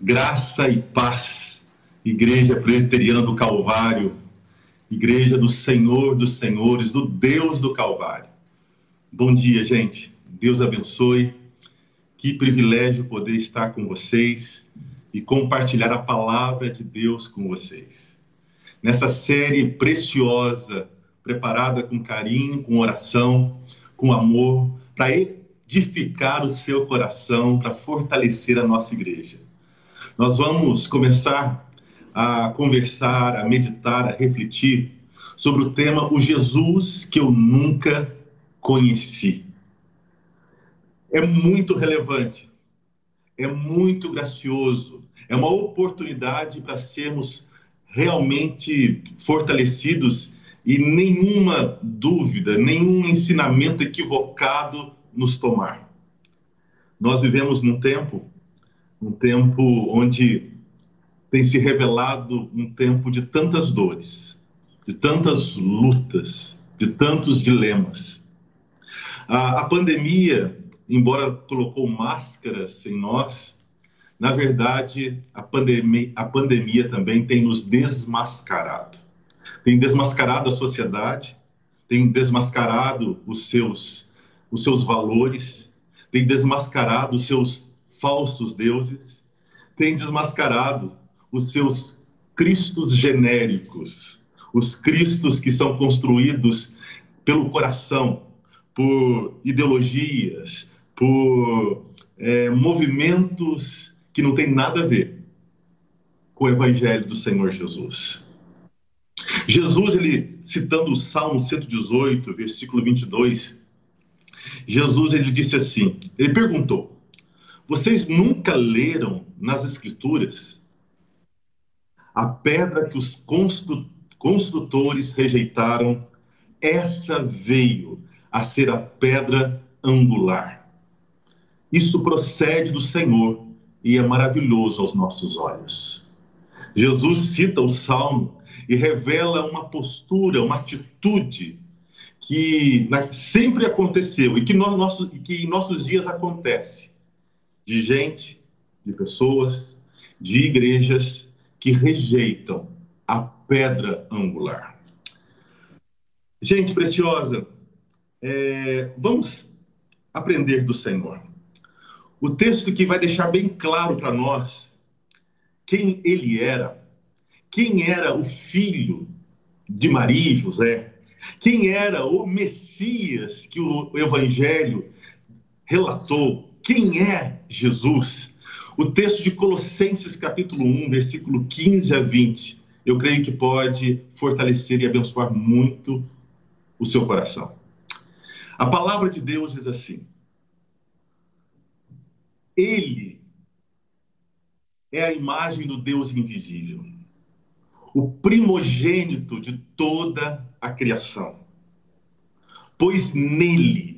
Graça e paz, Igreja Presbiteriana do Calvário, Igreja do Senhor dos Senhores, do Deus do Calvário. Bom dia, gente. Deus abençoe. Que privilégio poder estar com vocês e compartilhar a palavra de Deus com vocês. Nessa série preciosa, preparada com carinho, com oração, com amor, para edificar o seu coração, para fortalecer a nossa igreja. Nós vamos começar a conversar, a meditar, a refletir sobre o tema O Jesus que eu nunca conheci. É muito relevante, é muito gracioso, é uma oportunidade para sermos realmente fortalecidos e nenhuma dúvida, nenhum ensinamento equivocado nos tomar. Nós vivemos num tempo um tempo onde tem se revelado um tempo de tantas dores, de tantas lutas, de tantos dilemas. A, a pandemia, embora colocou máscaras em nós, na verdade, a pandemia, a pandemia também tem nos desmascarado. Tem desmascarado a sociedade, tem desmascarado os seus, os seus valores, tem desmascarado os seus falsos deuses, tem desmascarado os seus cristos genéricos, os cristos que são construídos pelo coração, por ideologias, por é, movimentos que não têm nada a ver com o evangelho do Senhor Jesus. Jesus, ele citando o Salmo 118, versículo 22, Jesus ele disse assim, ele perguntou: vocês nunca leram nas Escrituras a pedra que os construtores rejeitaram? Essa veio a ser a pedra angular. Isso procede do Senhor e é maravilhoso aos nossos olhos. Jesus cita o salmo e revela uma postura, uma atitude que sempre aconteceu e que, no nosso, que em nossos dias acontece de gente, de pessoas, de igrejas que rejeitam a pedra angular. Gente preciosa, é, vamos aprender do Senhor. O texto que vai deixar bem claro para nós quem ele era, quem era o filho de Maria e José, quem era o Messias que o Evangelho relatou, quem é Jesus? O texto de Colossenses, capítulo 1, versículo 15 a 20, eu creio que pode fortalecer e abençoar muito o seu coração. A palavra de Deus diz assim: Ele é a imagem do Deus invisível, o primogênito de toda a criação. Pois nele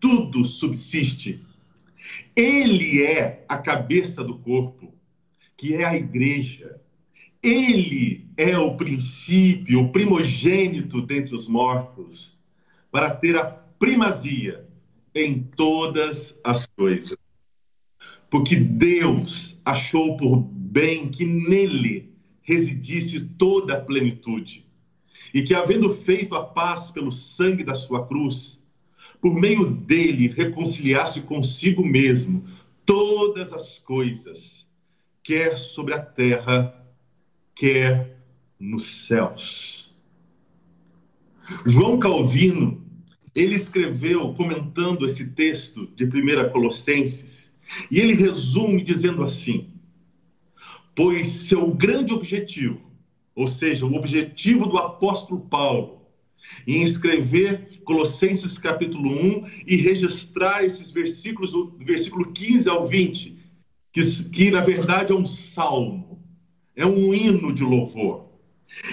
tudo subsiste. Ele é a cabeça do corpo, que é a igreja. Ele é o princípio, o primogênito dentre os mortos, para ter a primazia em todas as coisas. Porque Deus achou por bem que nele residisse toda a plenitude, e que, havendo feito a paz pelo sangue da sua cruz, por meio dele reconciliasse consigo mesmo todas as coisas, quer sobre a terra, quer nos céus. João Calvino, ele escreveu comentando esse texto de 1 Colossenses, e ele resume dizendo assim: Pois seu grande objetivo, ou seja, o objetivo do apóstolo Paulo, em escrever Colossenses capítulo 1 e registrar esses versículos, do versículo 15 ao 20, que, que na verdade é um salmo. é um hino de louvor.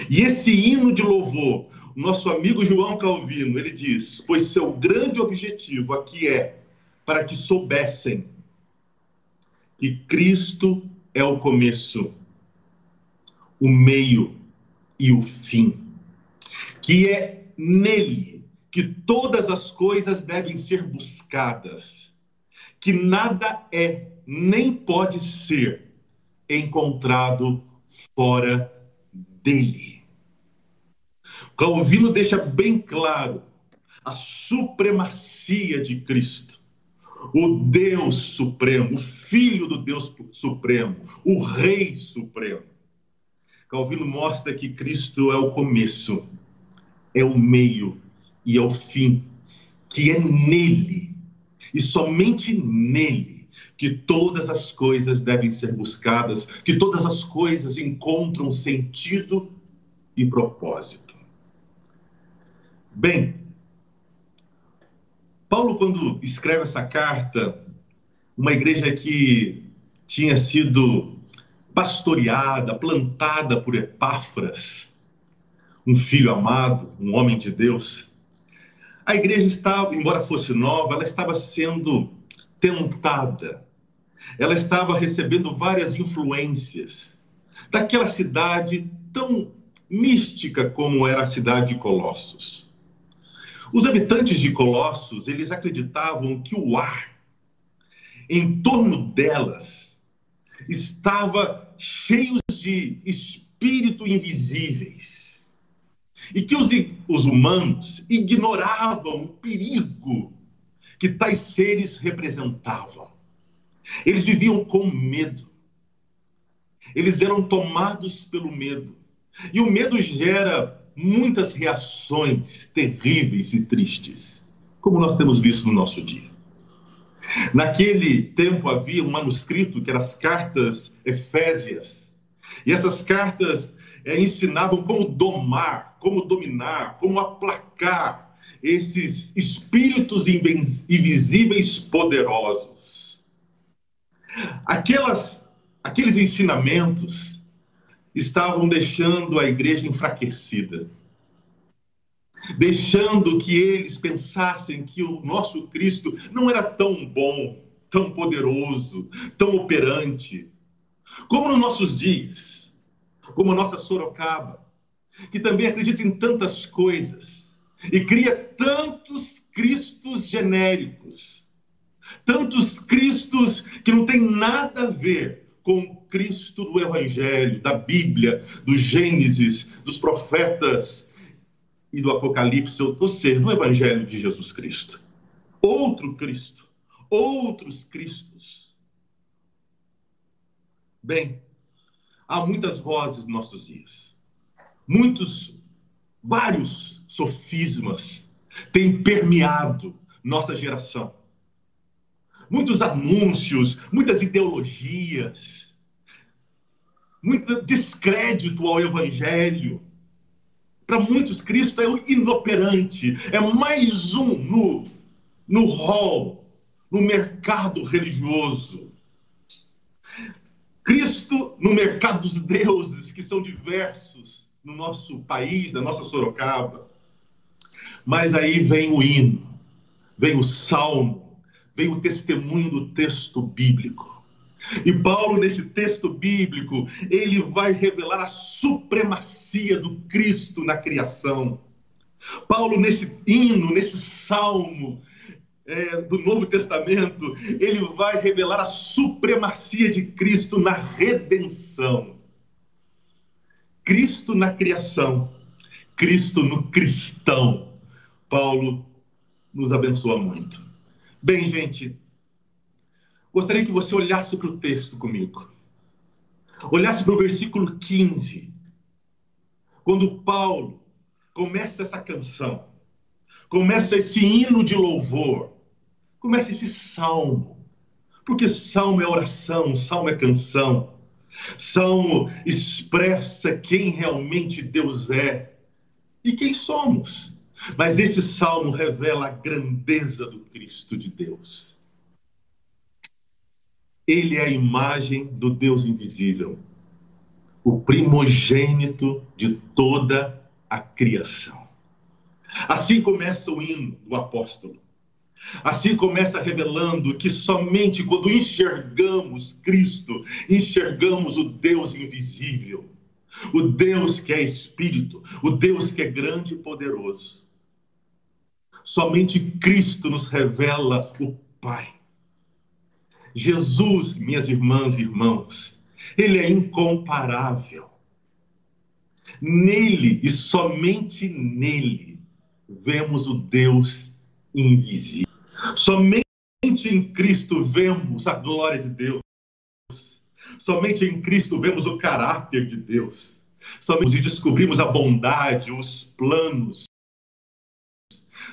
E esse hino de louvor, nosso amigo João Calvino, ele diz: Pois seu grande objetivo aqui é para que soubessem que Cristo é o começo, o meio e o fim, que é nele que todas as coisas devem ser buscadas, que nada é nem pode ser encontrado fora dele. Calvino deixa bem claro a supremacia de Cristo, o Deus Supremo, o Filho do Deus Supremo, o Rei Supremo. Calvino mostra que Cristo é o começo, é o meio e é o fim, que é nele e somente nele que todas as coisas devem ser buscadas, que todas as coisas encontram sentido e propósito. Bem, Paulo, quando escreve essa carta, uma igreja que tinha sido pastoreada, plantada por Epáfras, um filho amado, um homem de Deus, a igreja estava, embora fosse nova, ela estava sendo tentada, ela estava recebendo várias influências daquela cidade tão mística como era a cidade de Colossos. Os habitantes de Colossos, eles acreditavam que o ar em torno delas estava cheio de espíritos invisíveis e que os, os humanos ignoravam o perigo que tais seres representavam. Eles viviam com medo. Eles eram tomados pelo medo. E o medo gera muitas reações terríveis e tristes, como nós temos visto no nosso dia. Naquele tempo havia um manuscrito que eram as cartas Efésias. E essas cartas é, ensinavam como domar, como dominar, como aplacar esses espíritos invisíveis poderosos. Aquelas, aqueles ensinamentos estavam deixando a igreja enfraquecida, deixando que eles pensassem que o nosso Cristo não era tão bom, tão poderoso, tão operante, como nos nossos dias, como a nossa Sorocaba, que também acredita em tantas coisas e cria tantos cristos genéricos, tantos cristos que não tem nada a ver com o Cristo do Evangelho, da Bíblia, do Gênesis, dos profetas e do Apocalipse, ou seja, do Evangelho de Jesus Cristo. Outro Cristo, outros Cristos. Bem, há muitas vozes nos nossos dias, muitos, vários sofismas têm permeado nossa geração muitos anúncios, muitas ideologias, muito descrédito ao Evangelho. Para muitos, Cristo é inoperante, é mais um no, no hall, no mercado religioso. Cristo no mercado dos deuses, que são diversos no nosso país, na nossa Sorocaba. Mas aí vem o hino, vem o salmo, vem o testemunho do texto bíblico. E Paulo, nesse texto bíblico, ele vai revelar a supremacia do Cristo na criação. Paulo, nesse hino, nesse salmo é, do Novo Testamento, ele vai revelar a supremacia de Cristo na redenção. Cristo na criação, Cristo no cristão. Paulo nos abençoa muito. Bem, gente, gostaria que você olhasse para o texto comigo. Olhasse para o versículo 15. Quando Paulo começa essa canção, começa esse hino de louvor, começa esse salmo. Porque salmo é oração, salmo é canção. Salmo expressa quem realmente Deus é e quem somos. Mas esse salmo revela a grandeza do Cristo de Deus. Ele é a imagem do Deus invisível, o primogênito de toda a criação. Assim começa o hino do apóstolo. Assim começa revelando que somente quando enxergamos Cristo, enxergamos o Deus invisível, o Deus que é Espírito, o Deus que é grande e poderoso. Somente Cristo nos revela o Pai. Jesus, minhas irmãs e irmãos, ele é incomparável. Nele e somente nele vemos o Deus invisível. Somente em Cristo vemos a glória de Deus. Somente em Cristo vemos o caráter de Deus. Somente descobrimos a bondade, os planos.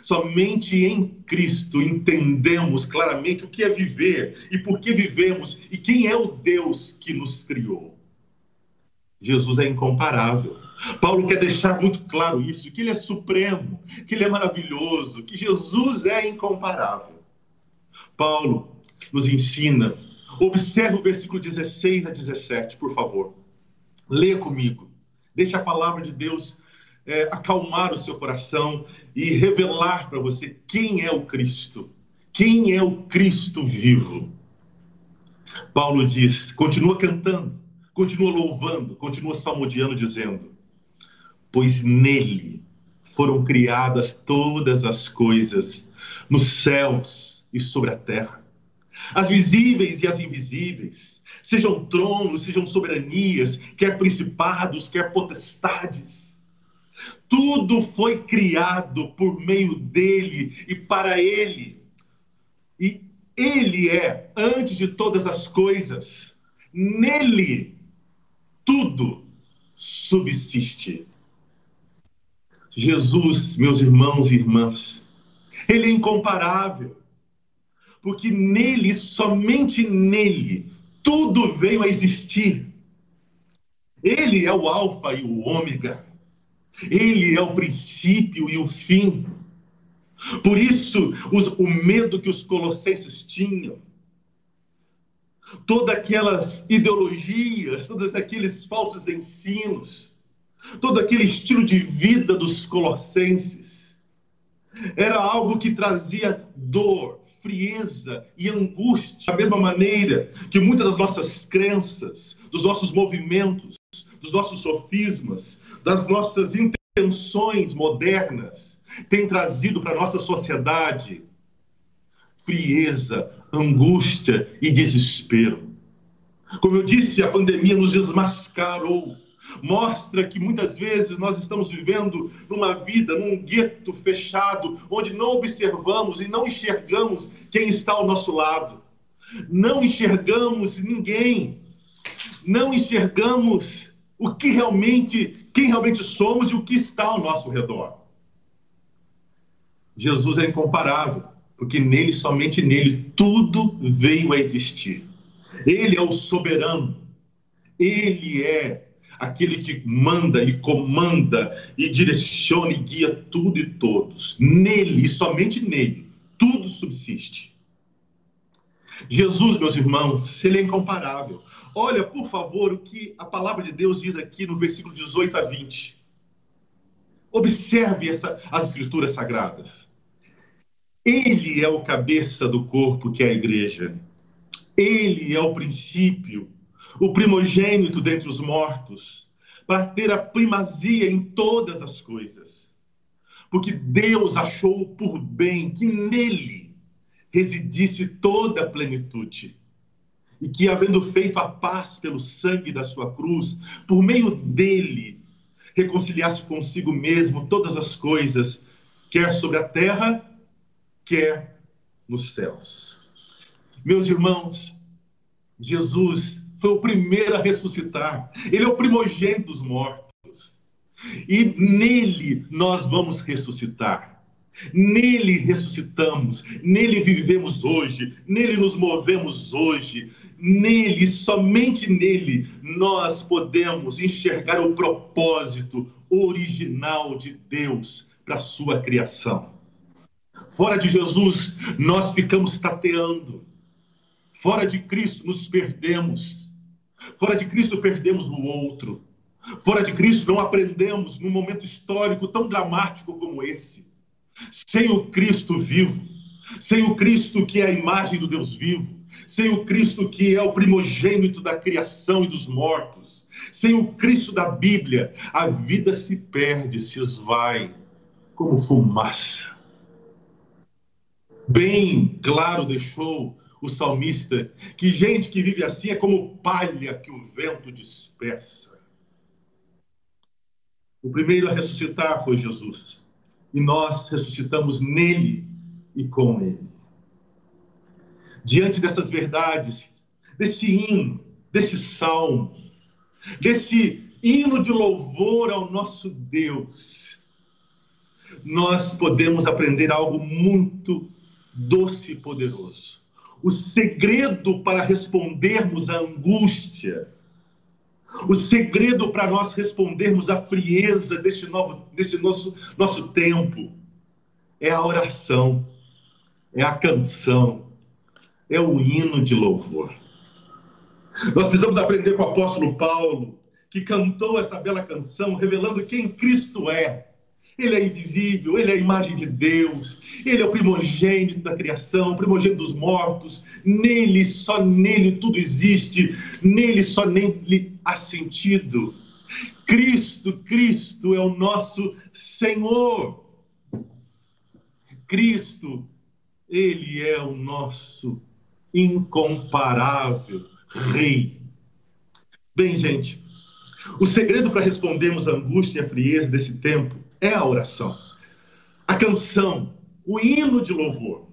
Somente em Cristo entendemos claramente o que é viver e por que vivemos e quem é o Deus que nos criou. Jesus é incomparável. Paulo quer deixar muito claro isso, que ele é supremo, que ele é maravilhoso, que Jesus é incomparável. Paulo nos ensina, observe o versículo 16 a 17, por favor. Leia comigo. Deixe a palavra de Deus é, acalmar o seu coração e revelar para você quem é o Cristo. Quem é o Cristo vivo? Paulo diz, continua cantando, continua louvando, continua salmodiando, dizendo: pois nele foram criadas todas as coisas, nos céus e sobre a terra, as visíveis e as invisíveis, sejam tronos, sejam soberanias, quer principados, quer potestades. Tudo foi criado por meio dele e para ele. E ele é antes de todas as coisas. Nele tudo subsiste. Jesus, meus irmãos e irmãs, ele é incomparável, porque nele, somente nele, tudo veio a existir. Ele é o Alfa e o Ômega, ele é o princípio e o fim. Por isso, os, o medo que os colossenses tinham, todas aquelas ideologias, todos aqueles falsos ensinos, todo aquele estilo de vida dos colossenses. Era algo que trazia dor, frieza e angústia, da mesma maneira que muitas das nossas crenças, dos nossos movimentos, dos nossos sofismas, das nossas intenções modernas têm trazido para a nossa sociedade frieza, angústia e desespero. Como eu disse, a pandemia nos desmascarou mostra que muitas vezes nós estamos vivendo numa vida, num gueto fechado, onde não observamos e não enxergamos quem está ao nosso lado. Não enxergamos ninguém. Não enxergamos o que realmente, quem realmente somos e o que está ao nosso redor. Jesus é incomparável, porque nele, somente nele, tudo veio a existir. Ele é o soberano. Ele é aquele que manda e comanda e direciona e guia tudo e todos. Nele, e somente nele, tudo subsiste. Jesus, meus irmãos, ele é incomparável. Olha, por favor, o que a palavra de Deus diz aqui no versículo 18 a 20. Observe essa, as escrituras sagradas. Ele é o cabeça do corpo que é a igreja. Ele é o princípio o primogênito dentre os mortos, para ter a primazia em todas as coisas. Porque Deus achou por bem que nele residisse toda a plenitude. E que, havendo feito a paz pelo sangue da sua cruz, por meio dele, reconciliasse consigo mesmo todas as coisas, quer sobre a terra, quer nos céus. Meus irmãos, Jesus foi o primeiro a ressuscitar. Ele é o primogênito dos mortos. E nele nós vamos ressuscitar. Nele ressuscitamos, nele vivemos hoje, nele nos movemos hoje, nele, somente nele, nós podemos enxergar o propósito original de Deus para a sua criação. Fora de Jesus, nós ficamos tateando. Fora de Cristo, nos perdemos. Fora de Cristo, perdemos o outro. Fora de Cristo, não aprendemos num momento histórico tão dramático como esse. Sem o Cristo vivo, sem o Cristo que é a imagem do Deus vivo, sem o Cristo que é o primogênito da criação e dos mortos, sem o Cristo da Bíblia, a vida se perde, se esvai como fumaça. Bem claro deixou o salmista que gente que vive assim é como palha que o vento dispersa. O primeiro a ressuscitar foi Jesus, e nós ressuscitamos nele e com ele. Diante dessas verdades, desse hino, desse salmo, desse hino de louvor ao nosso Deus, nós podemos aprender algo muito doce e poderoso. O segredo para respondermos à angústia, o segredo para nós respondermos à frieza desse, novo, desse nosso, nosso tempo é a oração, é a canção, é o hino de louvor. Nós precisamos aprender com o apóstolo Paulo, que cantou essa bela canção, revelando quem Cristo é ele é invisível, ele é a imagem de Deus, ele é o primogênito da criação, primogênito dos mortos. Nele, só nele tudo existe, nele só nele há sentido. Cristo, Cristo é o nosso Senhor. Cristo, ele é o nosso incomparável Rei. Bem, gente, o segredo para respondermos à angústia e à frieza desse tempo é a oração. A canção, o hino de louvor.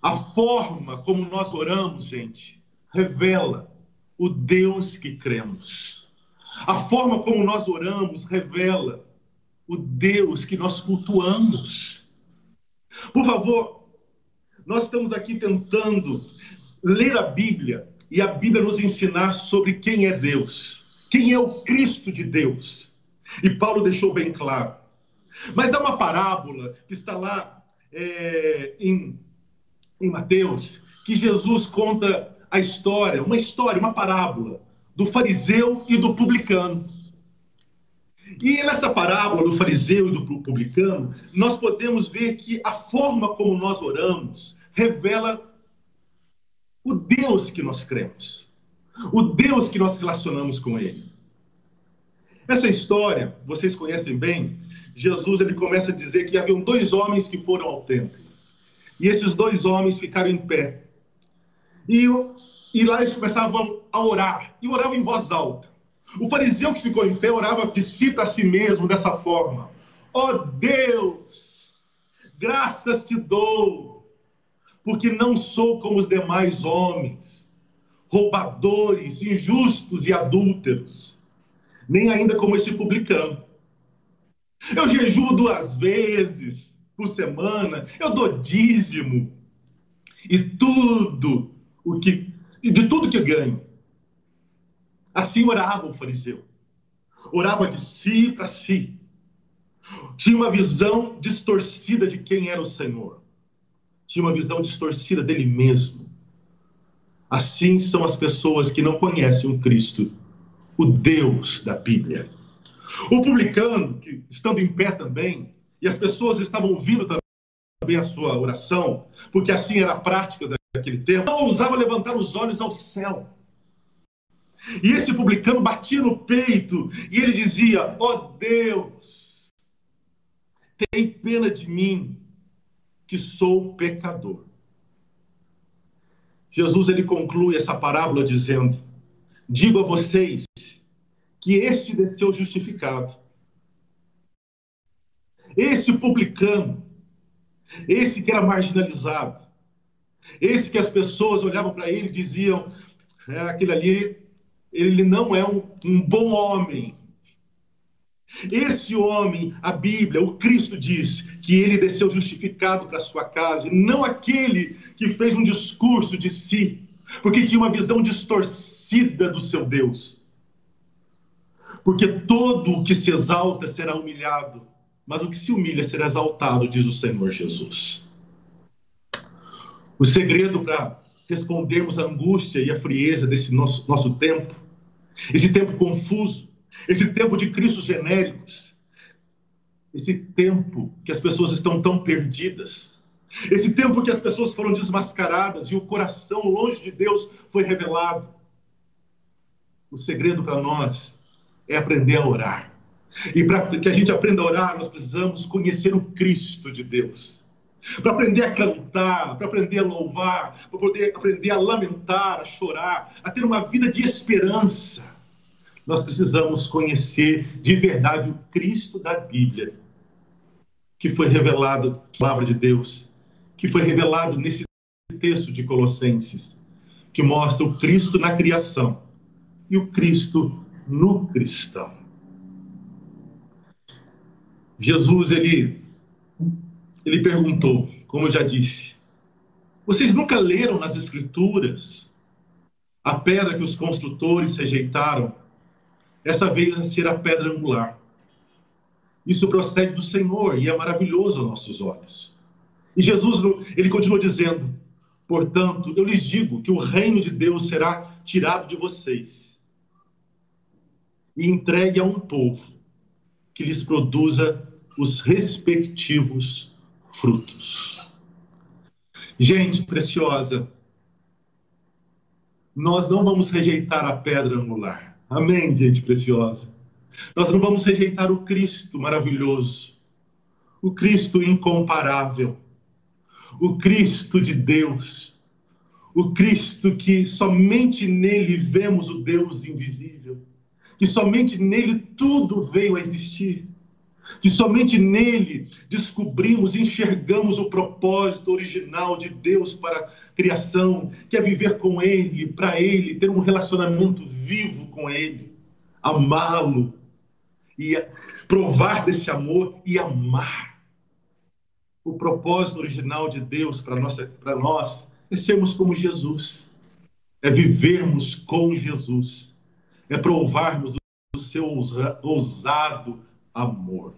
A forma como nós oramos, gente, revela o Deus que cremos. A forma como nós oramos revela o Deus que nós cultuamos. Por favor, nós estamos aqui tentando ler a Bíblia e a Bíblia nos ensinar sobre quem é Deus, quem é o Cristo de Deus. E Paulo deixou bem claro. Mas há uma parábola que está lá é, em, em Mateus, que Jesus conta a história, uma história, uma parábola, do fariseu e do publicano. E nessa parábola do fariseu e do publicano, nós podemos ver que a forma como nós oramos revela o Deus que nós cremos, o Deus que nós relacionamos com Ele. Essa história, vocês conhecem bem, Jesus ele começa a dizer que haviam dois homens que foram ao templo. E esses dois homens ficaram em pé. E, e lá eles começavam a orar, e oravam em voz alta. O fariseu que ficou em pé orava de si para si mesmo dessa forma: Ó oh Deus, graças te dou, porque não sou como os demais homens, roubadores, injustos e adúlteros nem ainda como esse publicano. Eu jejuo duas vezes por semana, eu dou dízimo e tudo o que de tudo que ganho. Assim orava o fariseu. Orava de si para si. Tinha uma visão distorcida de quem era o Senhor. Tinha uma visão distorcida dele mesmo. Assim são as pessoas que não conhecem o Cristo o Deus da Bíblia. O publicano, que estando em pé também, e as pessoas estavam ouvindo também a sua oração, porque assim era a prática daquele tempo, não ousava levantar os olhos ao céu. E esse publicano batia no peito e ele dizia: Ó oh Deus, tem pena de mim, que sou pecador. Jesus ele conclui essa parábola dizendo: Digo a vocês que este desceu justificado. Esse publicano, esse que era marginalizado, esse que as pessoas olhavam para ele e diziam: é, aquele ali, ele não é um, um bom homem. Esse homem, a Bíblia, o Cristo diz que ele desceu justificado para sua casa, não aquele que fez um discurso de si, porque tinha uma visão distorcida do seu Deus porque todo o que se exalta será humilhado, mas o que se humilha será exaltado, diz o Senhor Jesus. O segredo para respondermos à angústia e à frieza desse nosso, nosso tempo, esse tempo confuso, esse tempo de cristos genéricos, esse tempo que as pessoas estão tão perdidas, esse tempo que as pessoas foram desmascaradas e o coração longe de Deus foi revelado. O segredo para nós é aprender a orar. E para que a gente aprenda a orar, nós precisamos conhecer o Cristo de Deus. Para aprender a cantar, para aprender a louvar, para poder aprender a lamentar, a chorar, a ter uma vida de esperança, nós precisamos conhecer de verdade o Cristo da Bíblia, que foi revelado na palavra de Deus, que foi revelado nesse texto de Colossenses, que mostra o Cristo na criação e o Cristo no cristão. Jesus ele ele perguntou, como eu já disse, vocês nunca leram nas escrituras a pedra que os construtores rejeitaram? Essa veio a ser a pedra angular. Isso procede do Senhor e é maravilhoso aos nossos olhos. E Jesus ele continua dizendo: Portanto, eu lhes digo que o reino de Deus será tirado de vocês e entregue a um povo que lhes produza os respectivos frutos. Gente preciosa, nós não vamos rejeitar a pedra angular. Amém, gente preciosa. Nós não vamos rejeitar o Cristo maravilhoso, o Cristo incomparável, o Cristo de Deus, o Cristo que somente nele vemos o Deus invisível, que somente nele tudo veio a existir que somente nele descobrimos enxergamos o propósito original de Deus para a criação, que é viver com ele, para ele, ter um relacionamento vivo com ele, amá-lo e provar desse amor e amar. O propósito original de Deus para nossa para nós é sermos como Jesus. É vivermos com Jesus. É provarmos o seu ousado amor.